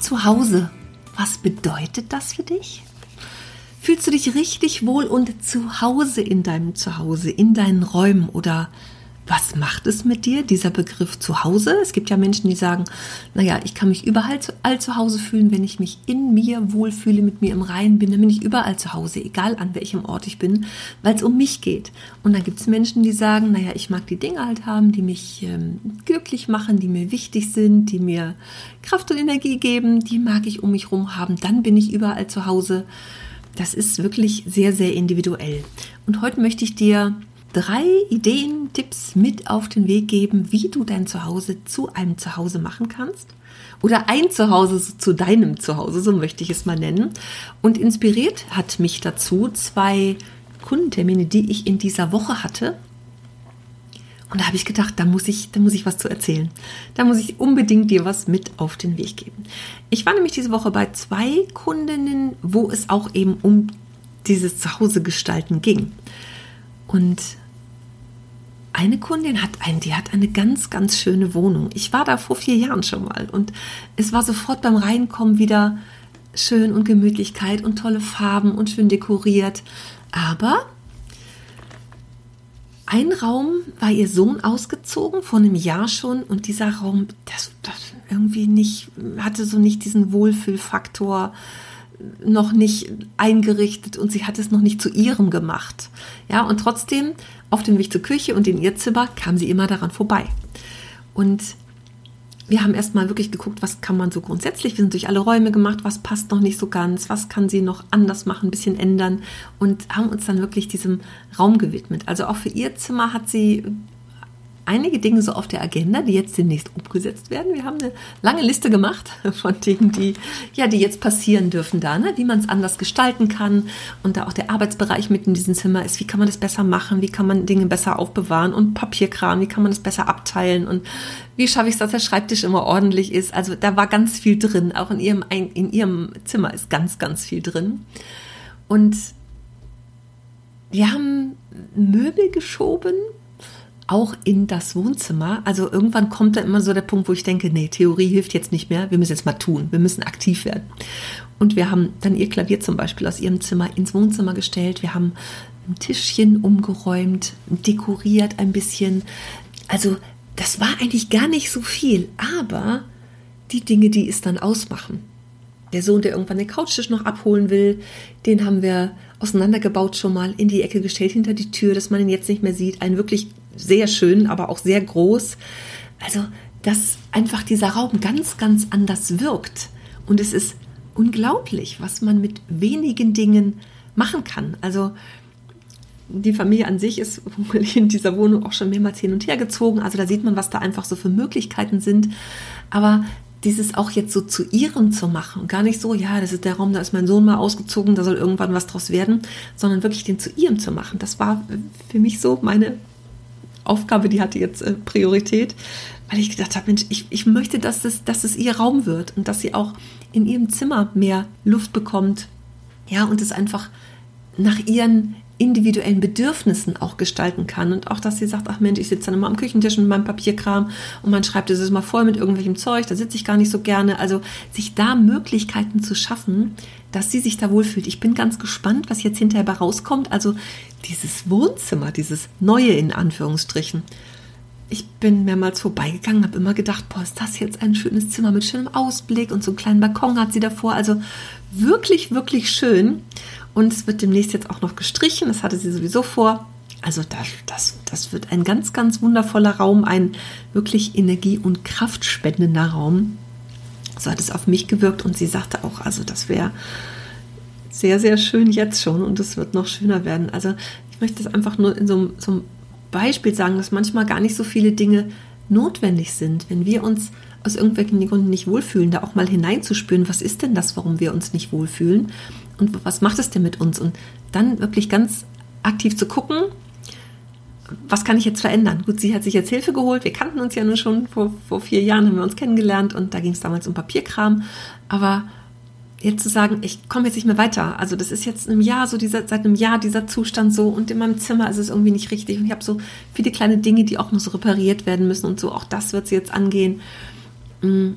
Zu Hause. Was bedeutet das für dich? Fühlst du dich richtig wohl und zu Hause in deinem Zuhause, in deinen Räumen oder was macht es mit dir, dieser Begriff zu Hause? Es gibt ja Menschen, die sagen, naja, ich kann mich überall zu, all zu Hause fühlen, wenn ich mich in mir wohlfühle, mit mir im Reinen bin, dann bin ich überall zu Hause, egal an welchem Ort ich bin, weil es um mich geht. Und dann gibt es Menschen, die sagen, naja, ich mag die Dinge halt haben, die mich ähm, glücklich machen, die mir wichtig sind, die mir Kraft und Energie geben, die mag ich um mich herum haben, dann bin ich überall zu Hause. Das ist wirklich sehr, sehr individuell. Und heute möchte ich dir drei Ideen, Tipps mit auf den Weg geben, wie du dein Zuhause zu einem Zuhause machen kannst. Oder ein Zuhause zu deinem Zuhause, so möchte ich es mal nennen. Und inspiriert hat mich dazu zwei Kundentermine, die ich in dieser Woche hatte. Und da habe ich gedacht, da muss ich, da muss ich was zu erzählen. Da muss ich unbedingt dir was mit auf den Weg geben. Ich war nämlich diese Woche bei zwei Kundinnen, wo es auch eben um dieses Zuhause gestalten ging. Und eine Kundin hat ein, die hat eine ganz, ganz schöne Wohnung. Ich war da vor vier Jahren schon mal und es war sofort beim Reinkommen wieder schön und Gemütlichkeit und tolle Farben und schön dekoriert. Aber ein Raum war ihr Sohn ausgezogen, vor einem Jahr schon, und dieser Raum, das, das irgendwie nicht, hatte so nicht diesen Wohlfühlfaktor noch nicht eingerichtet und sie hat es noch nicht zu ihrem gemacht. Ja, und trotzdem auf dem Weg zur Küche und in ihr Zimmer kam sie immer daran vorbei. Und wir haben erstmal wirklich geguckt, was kann man so grundsätzlich, wir sind durch alle Räume gemacht, was passt noch nicht so ganz, was kann sie noch anders machen, ein bisschen ändern und haben uns dann wirklich diesem Raum gewidmet. Also auch für ihr Zimmer hat sie einige Dinge so auf der Agenda, die jetzt demnächst umgesetzt werden. Wir haben eine lange Liste gemacht von Dingen, die, ja, die jetzt passieren dürfen da, ne? wie man es anders gestalten kann und da auch der Arbeitsbereich mit in diesem Zimmer ist. Wie kann man das besser machen? Wie kann man Dinge besser aufbewahren und Papierkram? Wie kann man das besser abteilen? Und wie schaffe ich es, dass der Schreibtisch immer ordentlich ist? Also da war ganz viel drin. Auch in ihrem, in ihrem Zimmer ist ganz, ganz viel drin. Und wir haben Möbel geschoben, auch in das Wohnzimmer. Also irgendwann kommt da immer so der Punkt, wo ich denke, nee, Theorie hilft jetzt nicht mehr, wir müssen jetzt mal tun, wir müssen aktiv werden. Und wir haben dann ihr Klavier zum Beispiel aus ihrem Zimmer ins Wohnzimmer gestellt. Wir haben ein Tischchen umgeräumt, dekoriert ein bisschen. Also das war eigentlich gar nicht so viel, aber die Dinge, die es dann ausmachen. Der Sohn, der irgendwann den Couchtisch noch abholen will, den haben wir auseinandergebaut schon mal in die Ecke gestellt hinter die Tür, dass man ihn jetzt nicht mehr sieht. Ein wirklich sehr schön, aber auch sehr groß. Also, dass einfach dieser Raum ganz, ganz anders wirkt. Und es ist unglaublich, was man mit wenigen Dingen machen kann. Also, die Familie an sich ist in dieser Wohnung auch schon mehrmals hin und her gezogen. Also da sieht man, was da einfach so für Möglichkeiten sind. Aber dieses auch jetzt so zu ihrem zu machen und gar nicht so, ja, das ist der Raum, da ist mein Sohn mal ausgezogen, da soll irgendwann was draus werden, sondern wirklich den zu ihrem zu machen. Das war für mich so meine Aufgabe, die hatte jetzt äh, Priorität, weil ich gedacht habe, Mensch, ich, ich möchte, dass es, dass es ihr Raum wird und dass sie auch in ihrem Zimmer mehr Luft bekommt. Ja, und es einfach nach ihren individuellen Bedürfnissen auch gestalten kann. Und auch, dass sie sagt, ach Mensch, ich sitze dann immer am Küchentisch mit meinem Papierkram und mein Schreibtisch ist mal voll mit irgendwelchem Zeug, da sitze ich gar nicht so gerne. Also sich da Möglichkeiten zu schaffen, dass sie sich da wohlfühlt. Ich bin ganz gespannt, was jetzt hinterher rauskommt. Also dieses Wohnzimmer, dieses neue in Anführungsstrichen. Ich bin mehrmals vorbeigegangen, habe immer gedacht, boah, ist das jetzt ein schönes Zimmer mit schönem Ausblick und so einen kleinen Balkon hat sie davor. Also wirklich, wirklich schön. Und es wird demnächst jetzt auch noch gestrichen. Das hatte sie sowieso vor. Also das, das, das wird ein ganz, ganz wundervoller Raum, ein wirklich energie- und kraftspendender Raum. So hat es auf mich gewirkt und sie sagte auch, also das wäre sehr, sehr schön jetzt schon und es wird noch schöner werden. Also ich möchte es einfach nur in so, so einem Beispiel sagen, dass manchmal gar nicht so viele Dinge notwendig sind, wenn wir uns aus irgendwelchen Gründen nicht wohlfühlen, da auch mal hineinzuspüren, was ist denn das, warum wir uns nicht wohlfühlen und was macht es denn mit uns? Und dann wirklich ganz aktiv zu gucken, was kann ich jetzt verändern? Gut, sie hat sich jetzt Hilfe geholt. Wir kannten uns ja nun schon vor, vor vier Jahren, haben wir uns kennengelernt und da ging es damals um Papierkram. Aber jetzt zu sagen, ich komme jetzt nicht mehr weiter. Also das ist jetzt im Jahr so dieser, seit einem Jahr dieser Zustand so und in meinem Zimmer ist es irgendwie nicht richtig und ich habe so viele kleine Dinge, die auch noch so repariert werden müssen und so. Auch das wird sie jetzt angehen, mm,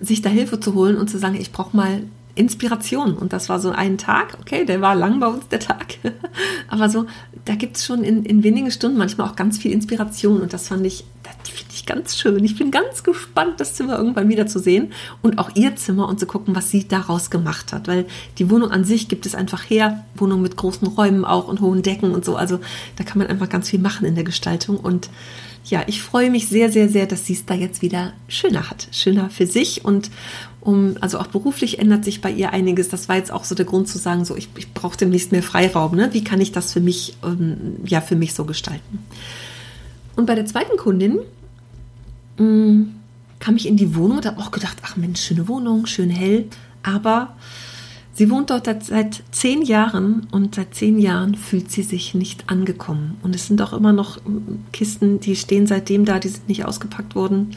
sich da Hilfe zu holen und zu sagen, ich brauche mal Inspiration. Und das war so ein Tag, okay, der war lang bei uns, der Tag. Aber so, da gibt es schon in, in wenigen Stunden manchmal auch ganz viel Inspiration. Und das fand ich, das finde ich ganz schön. Ich bin ganz gespannt, das Zimmer irgendwann wieder zu sehen und auch ihr Zimmer und zu gucken, was sie daraus gemacht hat. Weil die Wohnung an sich gibt es einfach her. Wohnung mit großen Räumen auch und hohen Decken und so. Also da kann man einfach ganz viel machen in der Gestaltung. Und ja, ich freue mich sehr, sehr, sehr, dass sie es da jetzt wieder schöner hat. Schöner für sich und um, also auch beruflich ändert sich bei ihr einiges. Das war jetzt auch so der Grund zu sagen, so ich, ich brauche demnächst mehr Freiraum. Ne? Wie kann ich das für mich, ähm, ja, für mich so gestalten? Und bei der zweiten Kundin mh, mm, kam ich in die Wohnung und habe auch gedacht, ach Mensch, schöne Wohnung, schön hell. Aber sie wohnt dort seit zehn Jahren und seit zehn Jahren fühlt sie sich nicht angekommen. Und es sind auch immer noch mm, Kisten, die stehen seitdem da, die sind nicht ausgepackt worden.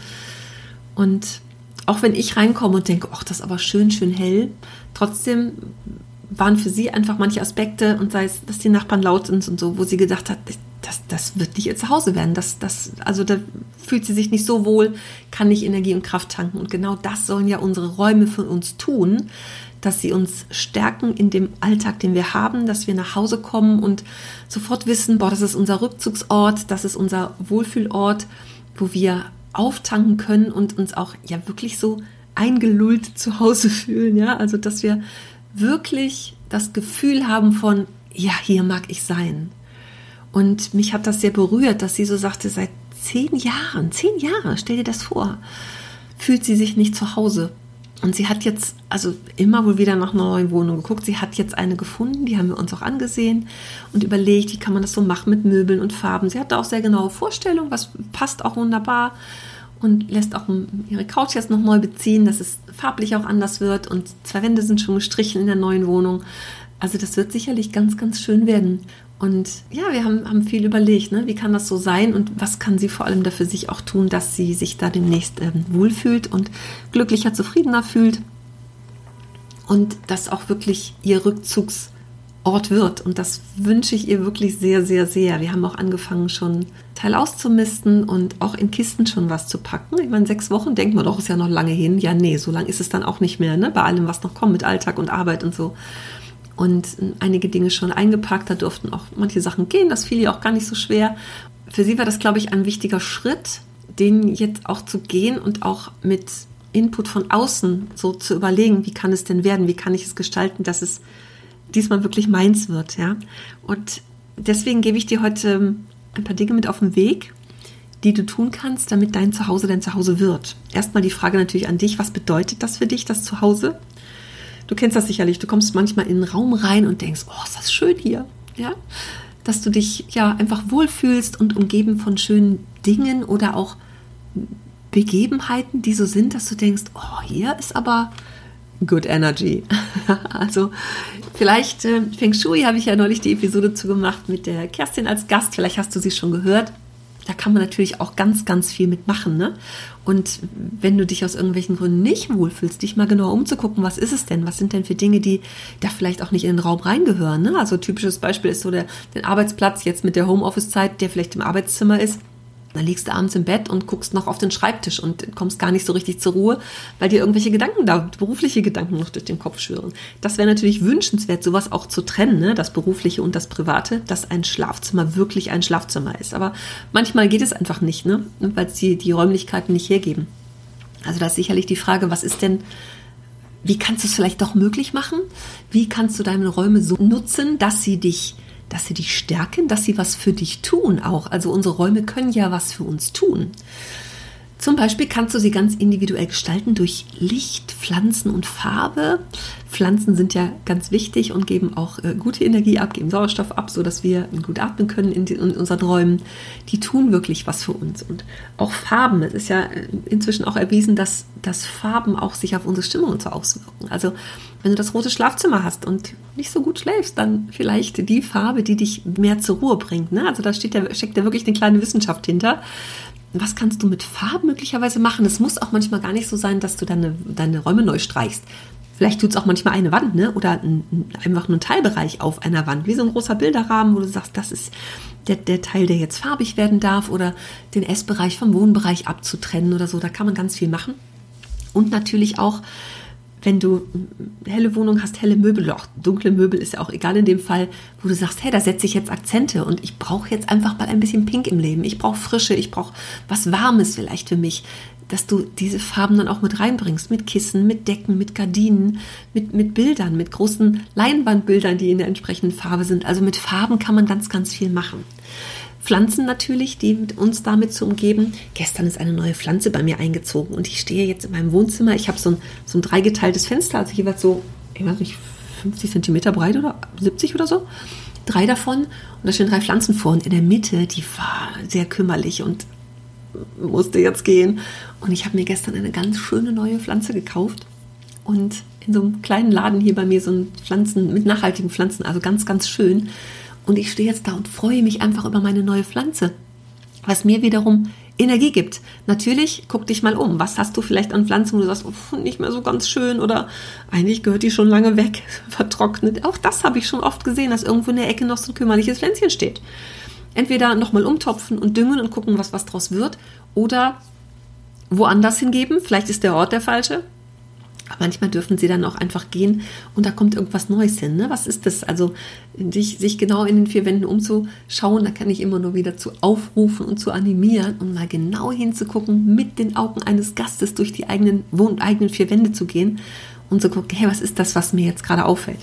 Und auch wenn ich reinkomme und denke, ach, das ist aber schön, schön hell, trotzdem waren für sie einfach manche Aspekte und sei es, dass die Nachbarn laut sind und so, wo sie gedacht hat, das, das wird nicht ihr Zuhause werden. Das, das, also da fühlt sie sich nicht so wohl, kann nicht Energie und Kraft tanken. Und genau das sollen ja unsere Räume für uns tun, dass sie uns stärken in dem Alltag, den wir haben, dass wir nach Hause kommen und sofort wissen, boah, das ist unser Rückzugsort, das ist unser Wohlfühlort, wo wir auftanken können und uns auch ja wirklich so eingelullt zu Hause fühlen, ja, also dass wir wirklich das Gefühl haben von, ja, hier mag ich sein. Und mich hat das sehr berührt, dass sie so sagte, seit zehn Jahren, zehn Jahre, stell dir das vor, fühlt sie sich nicht zu Hause. Und sie hat jetzt, also immer wohl wieder nach einer neuen Wohnung geguckt. Sie hat jetzt eine gefunden, die haben wir uns auch angesehen und überlegt, wie kann man das so machen mit Möbeln und Farben. Sie hatte auch sehr genaue Vorstellungen, was passt auch wunderbar und lässt auch ihre Couch jetzt noch neu beziehen, dass es farblich auch anders wird. Und zwei Wände sind schon gestrichen in der neuen Wohnung. Also das wird sicherlich ganz, ganz schön werden. Und ja, wir haben, haben viel überlegt, ne? wie kann das so sein und was kann sie vor allem dafür sich auch tun, dass sie sich da demnächst ähm, wohlfühlt und glücklicher, zufriedener fühlt und das auch wirklich ihr Rückzugsort wird. Und das wünsche ich ihr wirklich sehr, sehr, sehr. Wir haben auch angefangen, schon Teil auszumisten und auch in Kisten schon was zu packen. Ich meine, sechs Wochen denkt man doch, ist ja noch lange hin. Ja, nee, so lange ist es dann auch nicht mehr, ne? bei allem, was noch kommt mit Alltag und Arbeit und so und einige Dinge schon eingepackt. Da durften auch manche Sachen gehen. Das fiel ihr auch gar nicht so schwer. Für sie war das, glaube ich, ein wichtiger Schritt, den jetzt auch zu gehen und auch mit Input von außen so zu überlegen, wie kann es denn werden, wie kann ich es gestalten, dass es diesmal wirklich meins wird, ja. Und deswegen gebe ich dir heute ein paar Dinge mit auf den Weg, die du tun kannst, damit dein Zuhause dein Zuhause wird. Erstmal die Frage natürlich an dich, was bedeutet das für dich, das Zuhause? Du kennst das sicherlich. Du kommst manchmal in einen Raum rein und denkst, oh, ist das schön hier. Ja? Dass du dich ja einfach wohlfühlst und umgeben von schönen Dingen oder auch Begebenheiten, die so sind, dass du denkst, oh, hier ist aber good energy. also vielleicht äh, Feng Shui habe ich ja neulich die Episode zu gemacht mit der Kerstin als Gast. Vielleicht hast du sie schon gehört da kann man natürlich auch ganz, ganz viel mitmachen. Ne? Und wenn du dich aus irgendwelchen Gründen nicht wohlfühlst, dich mal genauer umzugucken, was ist es denn? Was sind denn für Dinge, die da vielleicht auch nicht in den Raum reingehören? Ne? Also typisches Beispiel ist so der, der Arbeitsplatz jetzt mit der Homeoffice-Zeit, der vielleicht im Arbeitszimmer ist dann liegst du abends im Bett und guckst noch auf den Schreibtisch und kommst gar nicht so richtig zur Ruhe, weil dir irgendwelche Gedanken da, berufliche Gedanken noch durch den Kopf schwören. Das wäre natürlich wünschenswert, sowas auch zu trennen, ne? das Berufliche und das Private, dass ein Schlafzimmer wirklich ein Schlafzimmer ist. Aber manchmal geht es einfach nicht, ne? weil es die, die Räumlichkeiten nicht hergeben. Also da ist sicherlich die Frage, was ist denn wie kannst du es vielleicht doch möglich machen? Wie kannst du deine Räume so nutzen, dass sie dich dass sie dich stärken, dass sie was für dich tun auch. Also unsere Räume können ja was für uns tun. Zum Beispiel kannst du sie ganz individuell gestalten durch Licht, Pflanzen und Farbe. Pflanzen sind ja ganz wichtig und geben auch äh, gute Energie ab, geben Sauerstoff ab, sodass wir gut atmen können in, die, in, unseren Räumen. Die tun wirklich was für uns. Und auch Farben. Es ist ja äh, inzwischen auch erwiesen, dass, dass Farben auch sich auf unsere Stimmung und so auswirken. Also wenn du das rote Schlafzimmer hast und nicht so gut schläfst, dann vielleicht die Farbe, die dich mehr zur Ruhe bringt. Ne? Also da steckt ja wirklich eine kleine Wissenschaft hinter was kannst du mit Farben möglicherweise machen? Es muss auch manchmal gar nicht so sein, dass du deine, deine Räume neu streichst. Vielleicht tut es auch manchmal eine Wand, ne? Oder ein, einfach nur ein Teilbereich auf einer Wand, wie so ein großer Bilderrahmen, wo du sagst, das ist der, der Teil, der jetzt farbig werden darf, oder den Essbereich vom Wohnbereich abzutrennen oder so. Da kann man ganz viel machen. Und natürlich auch wenn du helle Wohnung hast, helle Möbel, auch dunkle Möbel ist ja auch egal in dem Fall, wo du sagst, hey, da setze ich jetzt Akzente und ich brauche jetzt einfach mal ein bisschen Pink im Leben. Ich brauche Frische, ich brauche was Warmes vielleicht für mich, dass du diese Farben dann auch mit reinbringst, mit Kissen, mit Decken, mit Gardinen, mit, mit Bildern, mit großen Leinwandbildern, die in der entsprechenden Farbe sind. Also mit Farben kann man ganz, ganz viel machen. Pflanzen natürlich, die uns damit zu umgeben. Gestern ist eine neue Pflanze bei mir eingezogen und ich stehe jetzt in meinem Wohnzimmer. Ich habe so ein, so ein dreigeteiltes Fenster, also jeweils so, ich weiß nicht, 50 Zentimeter breit oder 70 oder so. Drei davon und da stehen drei Pflanzen vor und in der Mitte, die war sehr kümmerlich und musste jetzt gehen. Und ich habe mir gestern eine ganz schöne neue Pflanze gekauft und in so einem kleinen Laden hier bei mir so ein Pflanzen mit nachhaltigen Pflanzen, also ganz, ganz schön. Und ich stehe jetzt da und freue mich einfach über meine neue Pflanze, was mir wiederum Energie gibt. Natürlich, guck dich mal um. Was hast du vielleicht an Pflanzen, wo du sagst, oh, nicht mehr so ganz schön oder eigentlich gehört die schon lange weg, vertrocknet. Auch das habe ich schon oft gesehen, dass irgendwo in der Ecke noch so ein kümmerliches Pflänzchen steht. Entweder nochmal umtopfen und düngen und gucken, was was draus wird oder woanders hingeben. Vielleicht ist der Ort der falsche. Manchmal dürfen sie dann auch einfach gehen und da kommt irgendwas Neues hin. Ne? Was ist das? Also sich, sich genau in den vier Wänden umzuschauen, da kann ich immer nur wieder zu aufrufen und zu animieren und mal genau hinzugucken, mit den Augen eines Gastes durch die eigenen, Wohn eigenen vier Wände zu gehen und zu gucken, hey, was ist das, was mir jetzt gerade auffällt?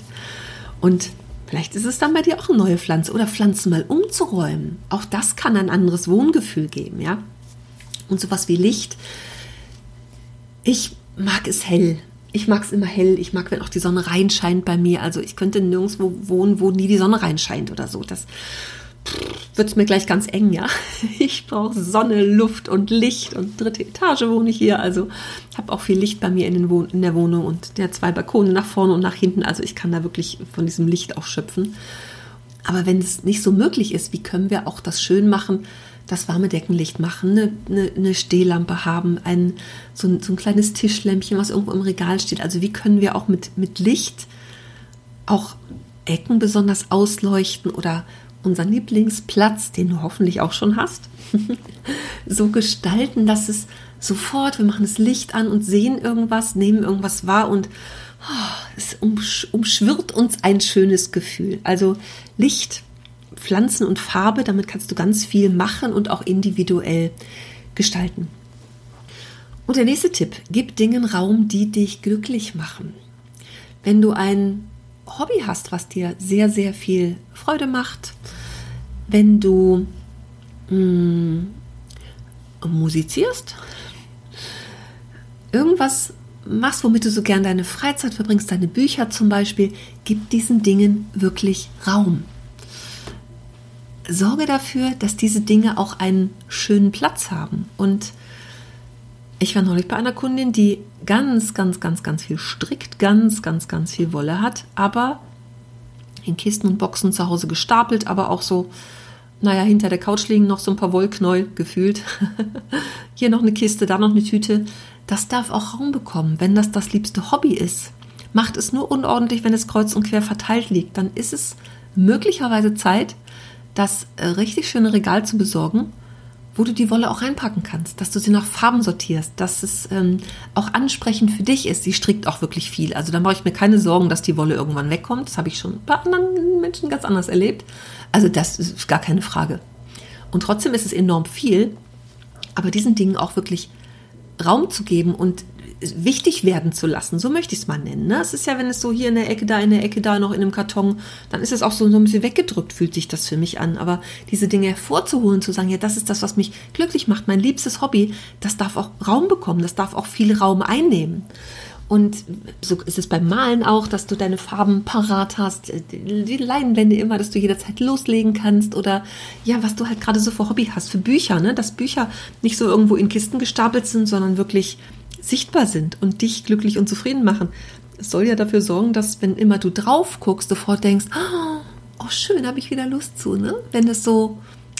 Und vielleicht ist es dann bei dir auch eine neue Pflanze oder Pflanzen mal umzuräumen. Auch das kann ein anderes Wohngefühl geben, ja? Und sowas wie Licht. Ich mag es hell ich mag es immer hell. Ich mag, wenn auch die Sonne reinscheint bei mir. Also ich könnte nirgendwo wohnen, wo nie die Sonne reinscheint oder so. Das wird es mir gleich ganz eng, ja. Ich brauche Sonne, Luft und Licht und dritte Etage wohne ich hier. Also habe auch viel Licht bei mir in, in, der Wohnung und der zwei Balkone nach vorne und nach hinten. Also ich kann da wirklich von diesem Licht auch schöpfen. Aber wenn es nicht so möglich ist, wie können wir auch das schön machen, das warme Deckenlicht machen, eine, eine, eine Stehlampe haben, ein, so, ein, so ein kleines Tischlämpchen, was irgendwo im Regal steht. Also wie können wir auch mit, mit Licht auch Ecken besonders ausleuchten oder unseren Lieblingsplatz, den du hoffentlich auch schon hast, so gestalten, dass es sofort, wir machen das Licht an und sehen irgendwas, nehmen irgendwas wahr und oh, es umschwirrt uns ein schönes Gefühl. Also Licht Pflanzen und Farbe. Damit kannst du ganz viel machen und auch individuell gestalten. Und der nächste Tipp, gib Dingen Raum, die dich glücklich machen. Wenn du ein Hobby hast, was dir sehr, sehr viel Freude macht, wenn du mh, mm, musizierst, irgendwas machst, womit du so gern deine Freizeit verbringst, deine Bücher zum Beispiel, gib diesen Dingen wirklich Raum sorge dafür, dass diese Dinge auch einen schönen Platz haben. Und ich war neulich bei einer Kundin, die ganz, ganz, ganz, ganz viel strickt, ganz, ganz, ganz viel Wolle hat, aber in Kisten und Boxen zu Hause gestapelt, aber auch so, naja, hinter der Couch liegen noch so ein paar Wollknäuel gefühlt. Hier noch eine Kiste, da noch eine Tüte. Das darf auch Raum bekommen, wenn das das liebste Hobby ist. Macht es nur unordentlich, wenn es kreuz und quer verteilt liegt. Dann ist es möglicherweise Zeit, das äh, richtig schöne Regal zu besorgen, wo du die Wolle auch reinpacken kannst, dass du sie nach Farben sortierst, dass es ähm, auch ansprechend für dich ist. Sie strickt auch wirklich viel. Also da mache ich mir keine Sorgen, dass die Wolle irgendwann wegkommt. Das habe ich schon bei anderen Menschen ganz anders erlebt. Also das ist gar keine Frage. Und trotzdem ist es enorm viel, aber diesen Dingen auch wirklich Raum zu geben und wichtig werden zu lassen. So möchte ich es mal nennen. Ne? Es ist ja, wenn es so hier in der Ecke, da in der Ecke, da noch in einem Karton, dann ist es auch so, so ein bisschen weggedrückt, fühlt sich das für mich an. Aber diese Dinge hervorzuholen, zu sagen, ja, das ist das, was mich glücklich macht, mein liebstes Hobby, das darf auch Raum bekommen, das darf auch viel Raum einnehmen. Und so ist es beim Malen auch, dass du deine Farben parat hast, die Leinwände immer, dass du jederzeit loslegen kannst oder ja, was du halt gerade so für Hobby hast, für Bücher, ne? dass Bücher nicht so irgendwo in Kisten gestapelt sind, sondern wirklich sichtbar sind und dich glücklich und zufrieden machen. Es soll ja dafür sorgen, dass wenn immer du drauf guckst, sofort denkst, oh schön, habe ich wieder Lust zu, ne? Wenn das so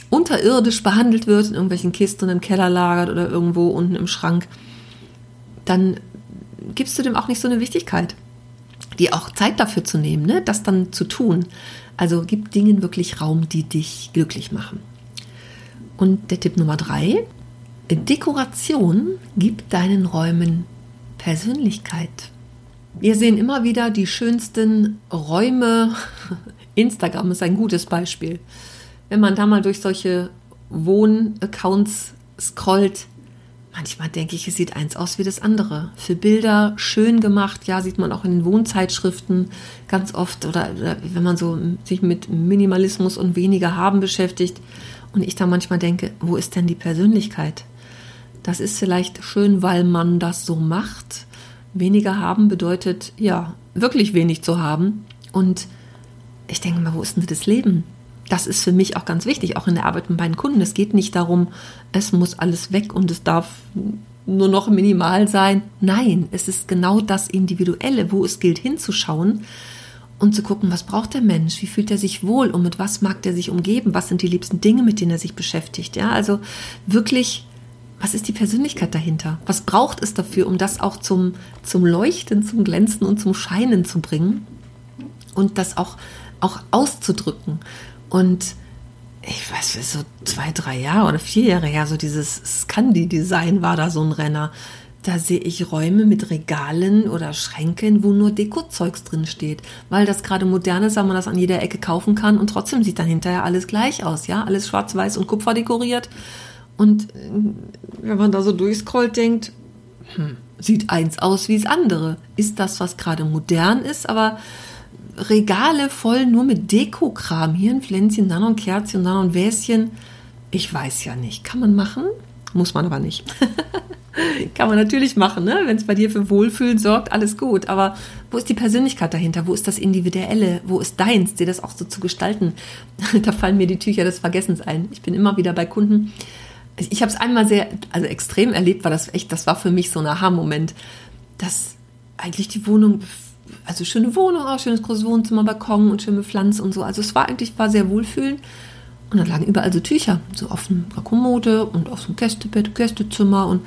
unterirdisch behandelt wird, in irgendwelchen Kisten im Keller lagert oder irgendwo unten im Schrank, dann gibst du dem auch nicht so eine Wichtigkeit. Die auch Zeit dafür zu nehmen, ne? das dann zu tun. Also gib Dingen wirklich Raum, die dich glücklich machen. Und der Tipp Nummer drei, Dekoration gibt deinen Räumen Persönlichkeit. Wir sehen immer wieder die schönsten Räume. Instagram ist ein gutes Beispiel. Wenn man da mal durch solche Wohnaccounts scrollt, manchmal denke ich, es sieht eins aus wie das andere. Für Bilder schön gemacht, ja, sieht man auch in den Wohnzeitschriften ganz oft oder, oder wenn man so sich mit Minimalismus und weniger haben beschäftigt und ich da manchmal denke, wo ist denn die Persönlichkeit? Das ist vielleicht schön, weil man das so macht. Weniger haben bedeutet, ja, wirklich wenig zu haben. Und ich denke mal, wo ist denn das Leben? Das ist für mich auch ganz wichtig, auch in der Arbeit mit meinen Kunden. Es geht nicht darum, es muss alles weg und es darf nur noch minimal sein. Nein, es ist genau das Individuelle, wo es gilt hinzuschauen und zu gucken, was braucht der Mensch, wie fühlt er sich wohl und mit was mag er sich umgeben, was sind die liebsten Dinge, mit denen er sich beschäftigt. Ja, also wirklich was ist die Persönlichkeit dahinter? Was braucht es dafür, um das auch zum, zum Leuchten, zum Glänzen und zum Scheinen zu bringen und das auch, auch auszudrücken? Und ich weiß, so zwei, drei Jahre oder vier Jahre her, so dieses Scandi-Design war da so ein Renner. Da sehe ich Räume mit Regalen oder Schränken, wo nur Dekozeugs drin steht, weil das gerade modern ist, man das an jeder Ecke kaufen kann und trotzdem sieht dann hinterher alles gleich aus, ja, alles schwarz-weiß und Kupfer dekoriert und äh, wenn man da so durchscrollt, denkt, hm, sieht eins aus wie das andere. Ist das, was gerade modern ist, aber Regale voll nur mit Dekokram. Hier ein Pflänzchen, dann ein Kerzchen, dann noch ein Wäschen. Ich weiß ja nicht. Kann man machen? Muss man aber nicht. Kann man natürlich machen, ne? wenn es bei dir für Wohlfühlen sorgt, alles gut. Aber wo ist die Persönlichkeit dahinter? Wo ist das Individuelle? Wo ist deins, dir das auch so zu gestalten? da fallen mir die Tücher des Vergessens ein. Ich bin immer wieder bei Kunden, ich habe es einmal sehr, also extrem erlebt, war das echt, das war für mich so ein Aha-Moment, dass eigentlich die Wohnung, also schöne Wohnung, auch schönes großes Wohnzimmer, Balkon und schöne Pflanzen und so. Also es war eigentlich, war sehr wohlfühlend. Und dann lagen überall so Tücher, so auf einer Kommode und auf so einem Gästebett, Gästezimmer und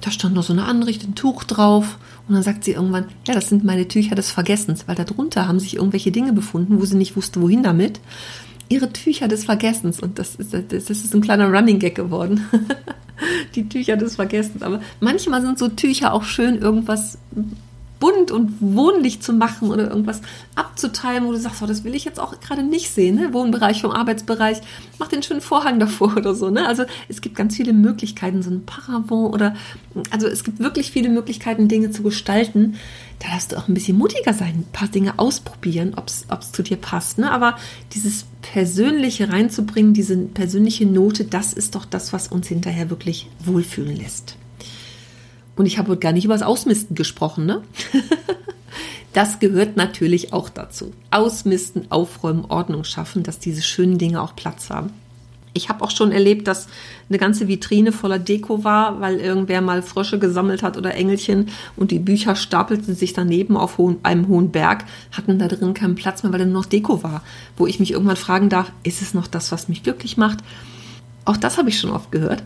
da stand noch so eine Anricht, ein Tuch drauf. Und dann sagt sie irgendwann, ja, das sind meine Tücher des Vergessens, weil darunter haben sich irgendwelche Dinge befunden, wo sie nicht wusste, wohin damit ihre Tücher des Vergessens. Und das ist, das ist ein kleiner Running Gag geworden. die Tücher des Vergessens. Aber manchmal sind so Tücher auch schön, irgendwas bunt und wohnlich zu machen oder irgendwas abzuteilen, wo du sagst, oh, das will ich jetzt auch gerade nicht sehen. Ne? Wohnbereich vom Arbeitsbereich, mach den schönen Vorhang davor oder so. Ne? Also es gibt ganz viele Möglichkeiten, so ein Paravent oder also es gibt wirklich viele Möglichkeiten, Dinge zu gestalten. Da darfst du auch ein bisschen mutiger sein, ein paar Dinge ausprobieren, ob es zu dir passt. Ne? Aber dieses Persönliche reinzubringen, diese persönliche Note, das ist doch das, was uns hinterher wirklich wohlfühlen lässt. Und ich habe heute gar nicht über das Ausmisten gesprochen, ne? das gehört natürlich auch dazu. Ausmisten, aufräumen, Ordnung schaffen, dass diese schönen Dinge auch Platz haben. Ich habe auch schon erlebt, dass eine ganze Vitrine voller Deko war, weil irgendwer mal Frösche gesammelt hat oder Engelchen und die Bücher stapelten sich daneben auf einem hohen Berg, hatten da drin keinen Platz mehr, weil da nur noch Deko war. Wo ich mich irgendwann fragen darf, ist es noch das, was mich glücklich macht? Auch das habe ich schon oft gehört,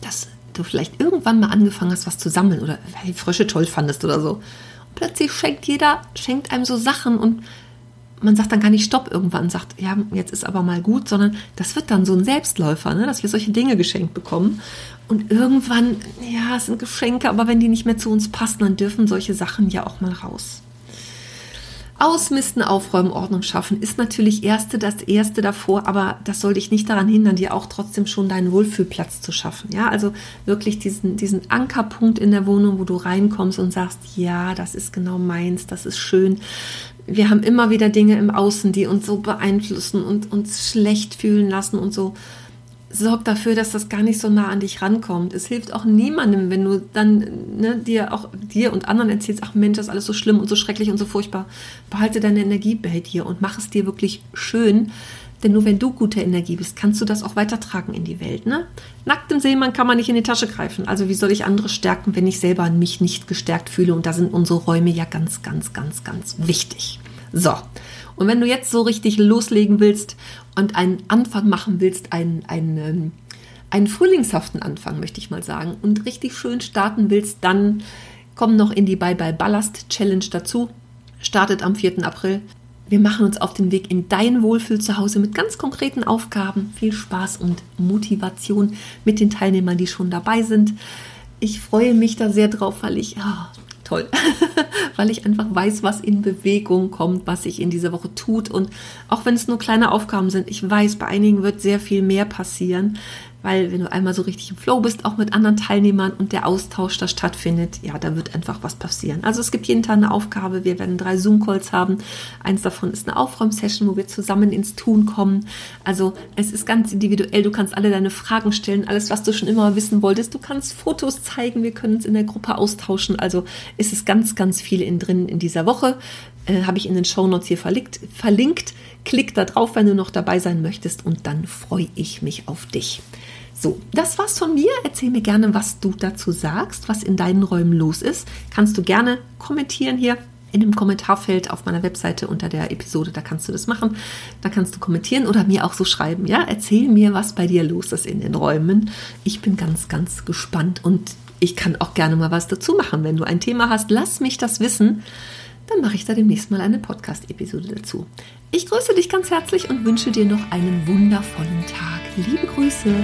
dass du vielleicht irgendwann mal angefangen hast, was zu sammeln oder weil die Frösche toll fandest oder so. Und plötzlich schenkt jeder, schenkt einem so Sachen und man sagt dann gar nicht Stopp irgendwann sagt, ja, jetzt ist aber mal gut, sondern das wird dann so ein Selbstläufer, ne? dass wir solche Dinge geschenkt bekommen. Und irgendwann, ja, es sind Geschenke, aber wenn die nicht mehr zu uns passen, dann dürfen solche Sachen ja auch mal raus. Ausmisten, aufräumen, Ordnung schaffen ist natürlich erste das erste davor, aber das soll dich nicht daran hindern, dir auch trotzdem schon deinen Wohlfühlplatz zu schaffen. Ja, also wirklich diesen, diesen Ankerpunkt in der Wohnung, wo du reinkommst und sagst, ja, das ist genau meins, das ist schön. Wir haben immer wieder Dinge im Außen, die uns so beeinflussen und uns schlecht fühlen lassen und so sorg dafür, dass das gar nicht so nah an dich rankommt. Es hilft auch niemandem, wenn du dann ne, dir auch dir und anderen erzählst, ach Mensch, das ist alles so schlimm und so schrecklich und so furchtbar. Behalte deine Energie bei dir und mach es dir wirklich schön. Denn nur wenn du gute Energie bist, kannst du das auch weitertragen in die Welt. Ne? Nackt im Seemann kann man nicht in die Tasche greifen. Also wie soll ich andere stärken, wenn ich selber mich nicht gestärkt fühle? Und da sind unsere Räume ja ganz, ganz, ganz, ganz wichtig. So, und wenn du jetzt so richtig loslegen willst und einen Anfang machen willst, einen, einen, ähm, einen frühlingshaften Anfang, möchte ich mal sagen, und richtig schön starten willst, dann komm noch in die Bye Bye Ballast Challenge dazu. Startet am 4. April. Wir machen uns auf den Weg in dein Wohlfühl zu Hause mit ganz konkreten Aufgaben. Viel Spaß und Motivation mit den Teilnehmern, die schon dabei sind. Ich freue mich da sehr drauf, weil ich oh, toll, weil ich einfach weiß, was in Bewegung kommt, was sich in dieser Woche tut. Und auch wenn es nur kleine Aufgaben sind, ich weiß, bei einigen wird sehr viel mehr passieren weil wenn du einmal so richtig im Flow bist, auch mit anderen Teilnehmern und der Austausch da stattfindet, ja, da wird einfach was passieren. Also es gibt jeden Tag eine Aufgabe. Wir werden drei Zoom-Calls haben. Eins davon ist eine Aufräumsession, wo wir zusammen ins Tun kommen. Also es ist ganz individuell. Du kannst alle deine Fragen stellen, alles, was du schon immer wissen wolltest. Du kannst Fotos zeigen. Wir können uns in der Gruppe austauschen. Also ist es ganz, ganz viel in drin in dieser Woche. Äh, Habe ich in den Show Notes hier verlinkt. verlinkt. Klick da drauf, wenn du noch dabei sein möchtest und dann freue ich mich auf dich. So, das war's von mir. Erzähl mir gerne, was du dazu sagst, was in deinen Räumen los ist. Kannst du gerne kommentieren hier in dem Kommentarfeld auf meiner Webseite unter der Episode, da kannst du das machen. Da kannst du kommentieren oder mir auch so schreiben. Ja, erzähl mir, was bei dir los ist in den Räumen. Ich bin ganz, ganz gespannt und ich kann auch gerne mal was dazu machen. Wenn du ein Thema hast, lass mich das wissen. Dann mache ich da demnächst mal eine Podcast-Episode dazu. Ich grüße dich ganz herzlich und wünsche dir noch einen wundervollen Tag. Liebe Grüße.